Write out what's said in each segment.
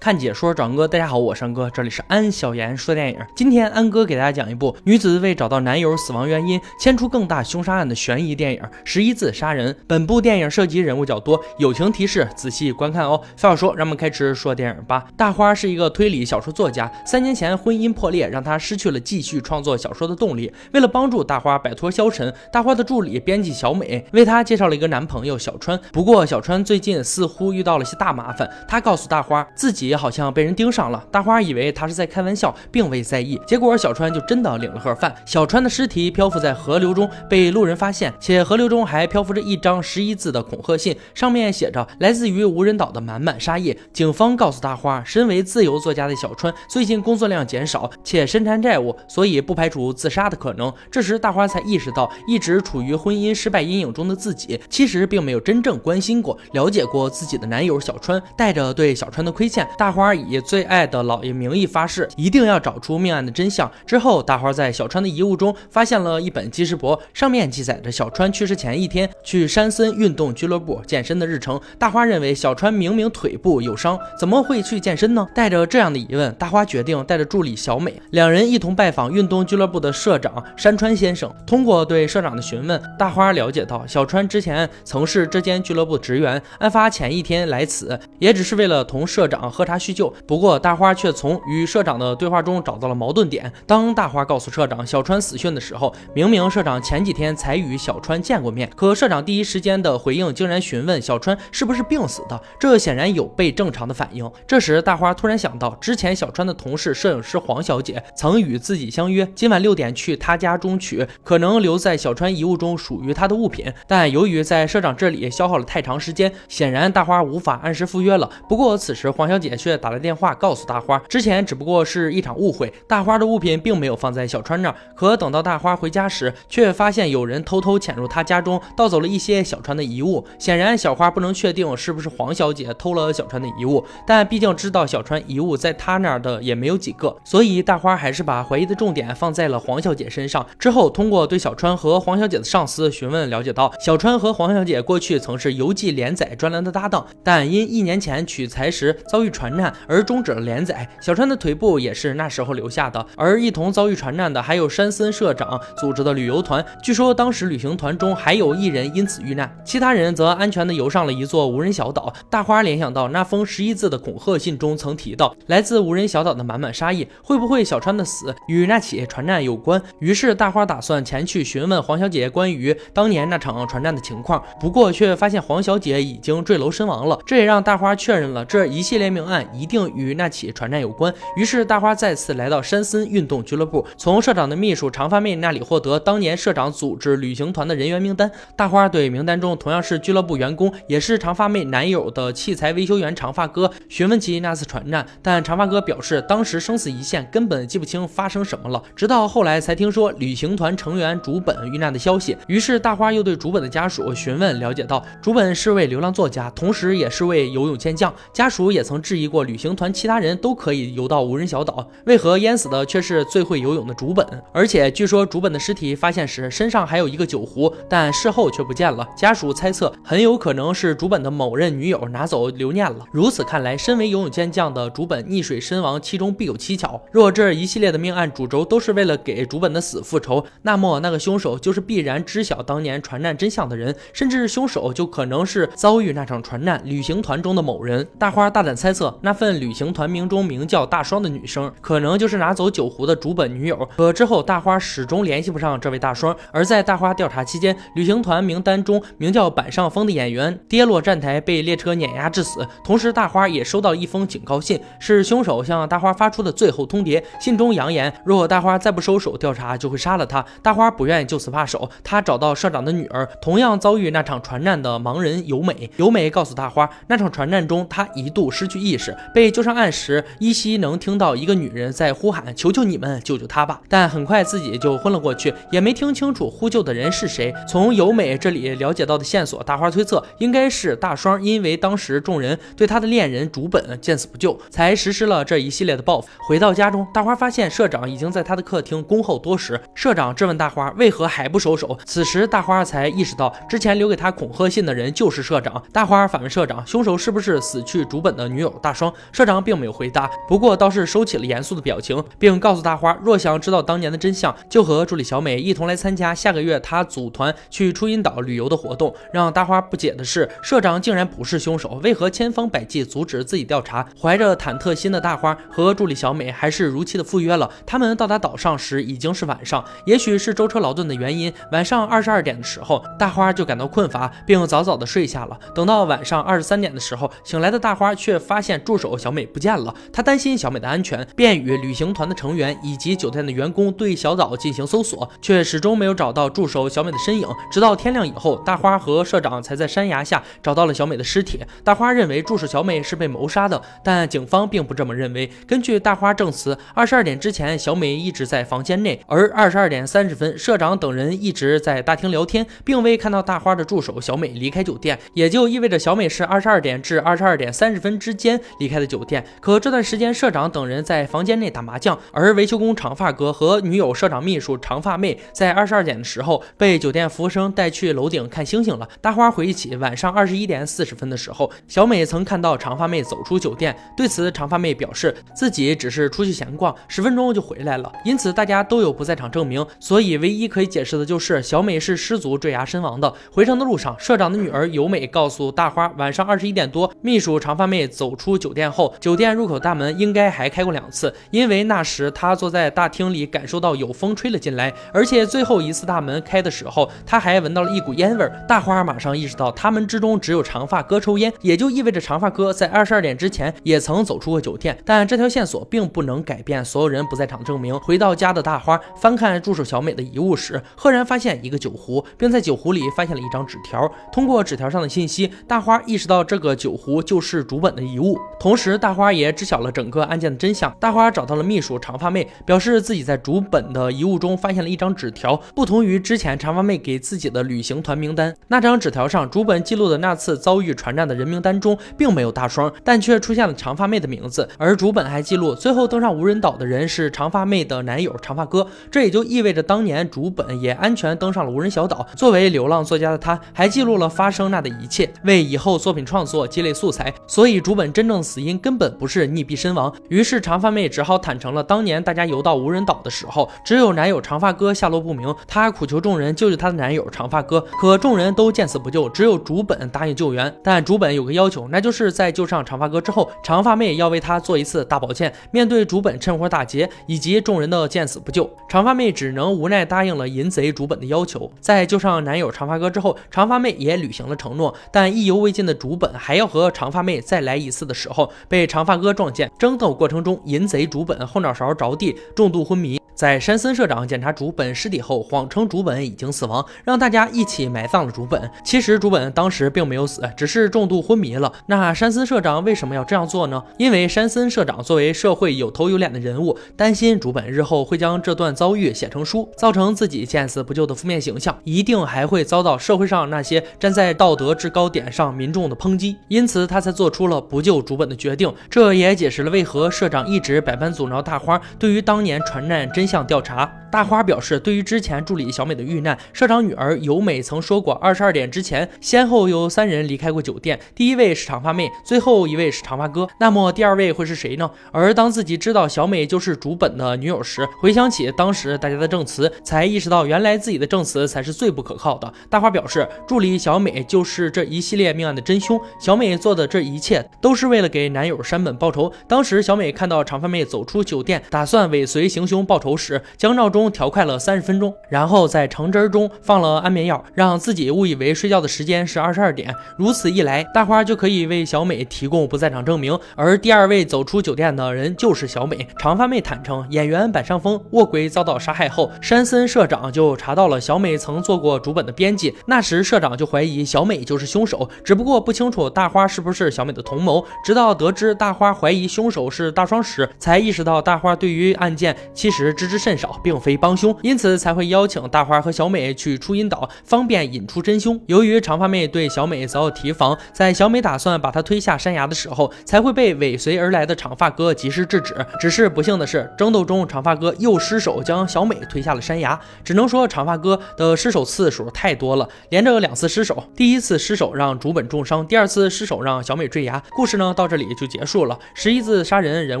看解说找安哥，大家好，我是安哥，这里是安小言说电影。今天安哥给大家讲一部女子为找到男友死亡原因，牵出更大凶杀案的悬疑电影《十一字杀人》。本部电影涉及人物较多，友情提示，仔细观看哦。废话少说，让我们开始说电影吧。大花是一个推理小说作家，三年前婚姻破裂，让她失去了继续创作小说的动力。为了帮助大花摆脱消沉，大花的助理编辑小美为她介绍了一个男朋友小川。不过小川最近似乎遇到了些大麻烦，他告诉大花自己。也好像被人盯上了，大花以为他是在开玩笑，并未在意。结果小川就真的领了盒饭。小川的尸体漂浮在河流中，被路人发现，且河流中还漂浮着一张十一字的恐吓信，上面写着来自于无人岛的满满杀意。警方告诉大花，身为自由作家的小川最近工作量减少，且身缠债务，所以不排除自杀的可能。这时大花才意识到，一直处于婚姻失败阴影中的自己，其实并没有真正关心过、了解过自己的男友小川。带着对小川的亏欠。大花以最爱的老爷名义发誓，一定要找出命案的真相。之后，大花在小川的遗物中发现了一本记事簿，上面记载着小川去世前一天去山森运动俱乐部健身的日程。大花认为小川明明腿部有伤，怎么会去健身呢？带着这样的疑问，大花决定带着助理小美，两人一同拜访运动俱乐部的社长山川先生。通过对社长的询问，大花了解到小川之前曾是这间俱乐部职员，案发前一天来此也只是为了同社长喝茶他叙旧。不过，大花却从与社长的对话中找到了矛盾点。当大花告诉社长小川死讯的时候，明明社长前几天才与小川见过面，可社长第一时间的回应竟然询问小川是不是病死的，这显然有悖正常的反应。这时，大花突然想到，之前小川的同事摄影师黄小姐曾与自己相约，今晚六点去他家中取可能留在小川遗物中属于他的物品，但由于在社长这里消耗了太长时间，显然大花无法按时赴约了。不过此时黄小姐却打来电话。告诉大花，之前只不过是一场误会，大花的物品并没有放在小川那儿。可等到大花回家时，却发现有人偷偷潜入他家中，盗走了一些小川的遗物。显然，小花不能确定是不是黄小姐偷了小川的遗物，但毕竟知道小川遗物在他那儿的也没有几个，所以大花还是把怀疑的重点放在了黄小姐身上。之后，通过对小川和黄小姐的上司询问，了解到小川和黄小姐过去曾是游记连载专栏的搭档，但因一年前取材时遭遇传船难而终。止了连载，小川的腿部也是那时候留下的。而一同遭遇船难的还有山森社长组织的旅游团，据说当时旅行团中还有一人因此遇难，其他人则安全的游上了一座无人小岛。大花联想到那封十一字的恐吓信中曾提到来自无人小岛的满满杀意，会不会小川的死与那起船难有关？于是大花打算前去询问黄小姐关于当年那场船难的情况，不过却发现黄小姐已经坠楼身亡了。这也让大花确认了这一系列命案一定与。那起船难有关，于是大花再次来到山森运动俱乐部，从社长的秘书长发妹那里获得当年社长组织旅行团的人员名单。大花对名单中同样是俱乐部员工，也是长发妹男友的器材维修员长发哥询问起那次船难，但长发哥表示当时生死一线，根本记不清发生什么了。直到后来才听说旅行团成员竹本遇难的消息，于是大花又对竹本的家属询问，了解到竹本是位流浪作家，同时也是位游泳健将，家属也曾质疑过旅行团其他人都可以游到无人小岛，为何淹死的却是最会游泳的竹本？而且据说竹本的尸体发现时身上还有一个酒壶，但事后却不见了。家属猜测很有可能是竹本的某任女友拿走留念了。如此看来，身为游泳健将的竹本溺水身亡，其中必有蹊跷。若这一系列的命案主轴都是为了给竹本的死复仇，那么那个凶手就是必然知晓当年船难真相的人，甚至凶手就可能是遭遇那场船难旅行团中的某人。大花大胆猜测，那份旅行团名。中名叫大双的女生，可能就是拿走酒壶的主本女友。可之后，大花始终联系不上这位大双。而在大花调查期间，旅行团名单中名叫板上峰的演员跌落站台，被列车碾压致死。同时，大花也收到一封警告信，是凶手向大花发出的最后通牒。信中扬言，若大花再不收手调查，就会杀了他。大花不愿意就此罢手，他找到社长的女儿，同样遭遇那场船难的盲人由美。由美告诉大花，那场船难中，她一度失去意识，被救上岸时。依稀能听到一个女人在呼喊：“求求你们，救救他吧！”但很快自己就昏了过去，也没听清楚呼救的人是谁。从由美这里了解到的线索，大花推测应该是大双，因为当时众人对他的恋人竹本见死不救，才实施了这一系列的报复。回到家中，大花发现社长已经在他的客厅恭候多时。社长质问大花为何还不收手。此时大花才意识到，之前留给他恐吓信的人就是社长。大花反问社长：“凶手是不是死去竹本的女友大？”大双。社长并没有回答，不过倒是收起了严肃的表情，并告诉大花，若想知道当年的真相，就和助理小美一同来参加下个月他组团去初音岛旅游的活动。让大花不解的是，社长竟然不是凶手，为何千方百计阻止自己调查？怀着忐忑心的大花和助理小美还是如期的赴约了。他们到达岛上时已经是晚上，也许是舟车劳顿的原因，晚上二十二点的时候，大花就感到困乏，并早早的睡下了。等到晚上二十三点的时候，醒来的大花却发现助手小美不见了。她担心小美的安全，便与旅行团的成员以及酒店的员工对小岛进行搜索，却始终没有找到助手小美的身影。直到天亮以后，大花和社长才在山崖下找到了小美的尸体。大花认为助手小美是被谋杀的，但警方并不这么认为。根据大花证词，二十二点之前，小美一直在房间内，而二十二点三十分，社长等人一直在大厅聊天，并未看到大花的助手小美离开酒店，也就意味着小美是二十二点至二十二点三十分之间离开的酒店。可这段时间，社长等人在房间内打麻将，而维修工长发哥和女友社长秘书长发妹在二十二点的时候被酒店服务生带去楼顶看星星了。大花回忆起晚上二十一点四十分的时候，小美曾看到长发妹走出酒店，对此长发妹表示自己只是出去闲逛，十分钟就回来了。因此大家都有不在场证明，所以唯一可以解释的就是小美是失足坠崖身亡的。回程的路上，社长的女儿由美告诉大花，晚上二十一点多，秘书长发妹走出酒店后，酒店入口大门应该还开过两次，因为那时他坐在大厅里，感受到有风吹了进来，而且最后一次大门开的时候，他还闻到了一股烟味儿。大花马上意识到，他们之中只有长发哥抽烟，也就意味着长发哥在二十二点之前也曾走出过酒店。但这条线索并不能改变所有人不在场证明。回到家的大花翻看助手小美的遗物时，赫然发现一个酒壶，并在酒壶里发现了一张纸条。通过纸条上的信息，大花意识到这个酒壶就是主本的遗物。同时，大花也知晓了整个案件的真相。大花找到了秘书长发妹，表示自己在主本的遗物中发现了一张纸条，不同于之前长发妹给自己的旅行团名单。那张纸条上主本记录的那次遭遇船难的人名单中并没有大双，但却出现了长发妹的名字。而主本还记录，最后登上无人岛的人是长发妹的男友长发哥。这也就意味着当年主本也安全登上了无人小岛。作为流浪作家的他，还记录了发生那的一切，为以后作品创作积累素材。所以主本真正死因根本不是溺毙身亡。于是长发妹只好坦诚了，当年大家游到无人岛的时候，只有男友长发哥下落不明。她苦求众人救救她的男友长发哥，可众人都见死不救，只有竹本答应救援。但竹本有个要求，那就是在救上长发哥之后，长发妹要为他做一次大保健。面对竹本趁火打劫以及众人的见死不救，长发妹只能无奈答应了淫贼竹本的要求。在救上男友长发哥之后，长发妹也履行了承诺。但意犹未尽的竹本还要和长发妹再来一次的时候，被长发哥撞见。争斗过程中，淫贼主本后脑勺着地，重度昏迷。在山森社长检查竹本尸体后，谎称竹本已经死亡，让大家一起埋葬了竹本。其实竹本当时并没有死，只是重度昏迷了。那山森社长为什么要这样做呢？因为山森社长作为社会有头有脸的人物，担心竹本日后会将这段遭遇写成书，造成自己见死不救的负面形象，一定还会遭到社会上那些站在道德制高点上民众的抨击，因此他才做出了不救竹本的决定。这也解释了为何社长一直百般阻挠大花对于当年船难真项调查。大花表示，对于之前助理小美的遇难，社长女儿由美曾说过，二十二点之前先后有三人离开过酒店，第一位是长发妹，最后一位是长发哥。那么第二位会是谁呢？而当自己知道小美就是主本的女友时，回想起当时大家的证词，才意识到原来自己的证词才是最不可靠的。大花表示，助理小美就是这一系列命案的真凶，小美做的这一切都是为了给男友山本报仇。当时小美看到长发妹走出酒店，打算尾随行凶报仇时，将闹钟调快了三十分钟，然后在橙汁中放了安眠药，让自己误以为睡觉的时间是二十二点。如此一来，大花就可以为小美提供不在场证明。而第二位走出酒店的人就是小美。长发妹坦诚，演员板上峰卧轨遭到杀害后，山森社长就查到了小美曾做过主本的编辑。那时社长就怀疑小美就是凶手，只不过不清楚大花是不是小美的同谋。直到得知大花怀疑凶手是大双时，才意识到大花对于案件其实知之甚少，并非。非帮凶，因此才会邀请大花和小美去出音岛，方便引出真凶。由于长发妹对小美早有提防，在小美打算把她推下山崖的时候，才会被尾随而来的长发哥及时制止。只是不幸的是，争斗中长发哥又失手将小美推下了山崖。只能说长发哥的失手次数太多了，连着两次失手。第一次失手让竹本重伤，第二次失手让小美坠崖。故事呢到这里就结束了。十一字杀人人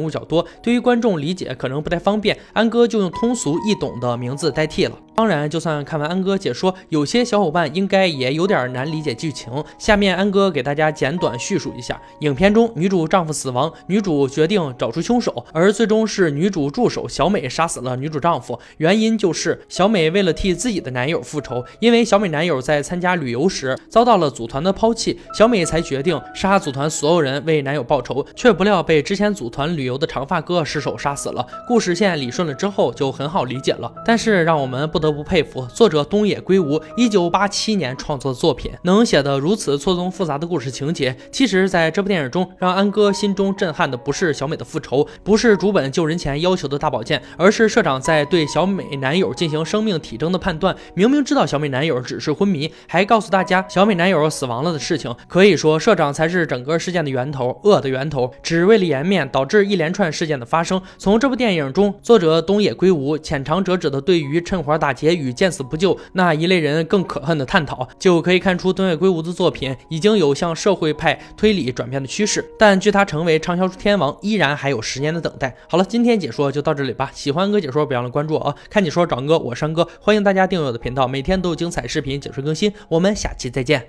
物较多，对于观众理解可能不太方便，安哥就用通俗易懂的名字代替了。当然，就算看完安哥解说，有些小伙伴应该也有点难理解剧情。下面安哥给大家简短叙述一下：影片中女主丈夫死亡，女主决定找出凶手，而最终是女主助手小美杀死了女主丈夫。原因就是小美为了替自己的男友复仇，因为小美男友在参加旅游时遭到了组团的抛弃，小美才决定杀组团所有人为男友报仇，却不料被之前组团旅游的长发哥失手杀死了。故事线理顺了之后就很好理解了。但是让我们不得。不佩服作者东野圭吾一九八七年创作的作品，能写得如此错综复杂的故事情节。其实，在这部电影中，让安哥心中震撼的不是小美的复仇，不是主本救人前要求的大宝剑，而是社长在对小美男友进行生命体征的判断。明明知道小美男友只是昏迷，还告诉大家小美男友死亡了的事情。可以说，社长才是整个事件的源头，恶的源头，只为了颜面，导致一连串事件的发生。从这部电影中，作者东野圭吾浅尝辄止的对于趁火打。劫与见死不救那一类人更可恨的探讨，就可以看出东野圭吾的作品已经有向社会派推理转变的趋势。但距他成为畅销书天王，依然还有十年的等待。好了，今天解说就到这里吧。喜欢哥解说，别忘了关注我啊！看解说找哥，我山哥，欢迎大家订阅我的频道，每天都有精彩视频解说更新。我们下期再见。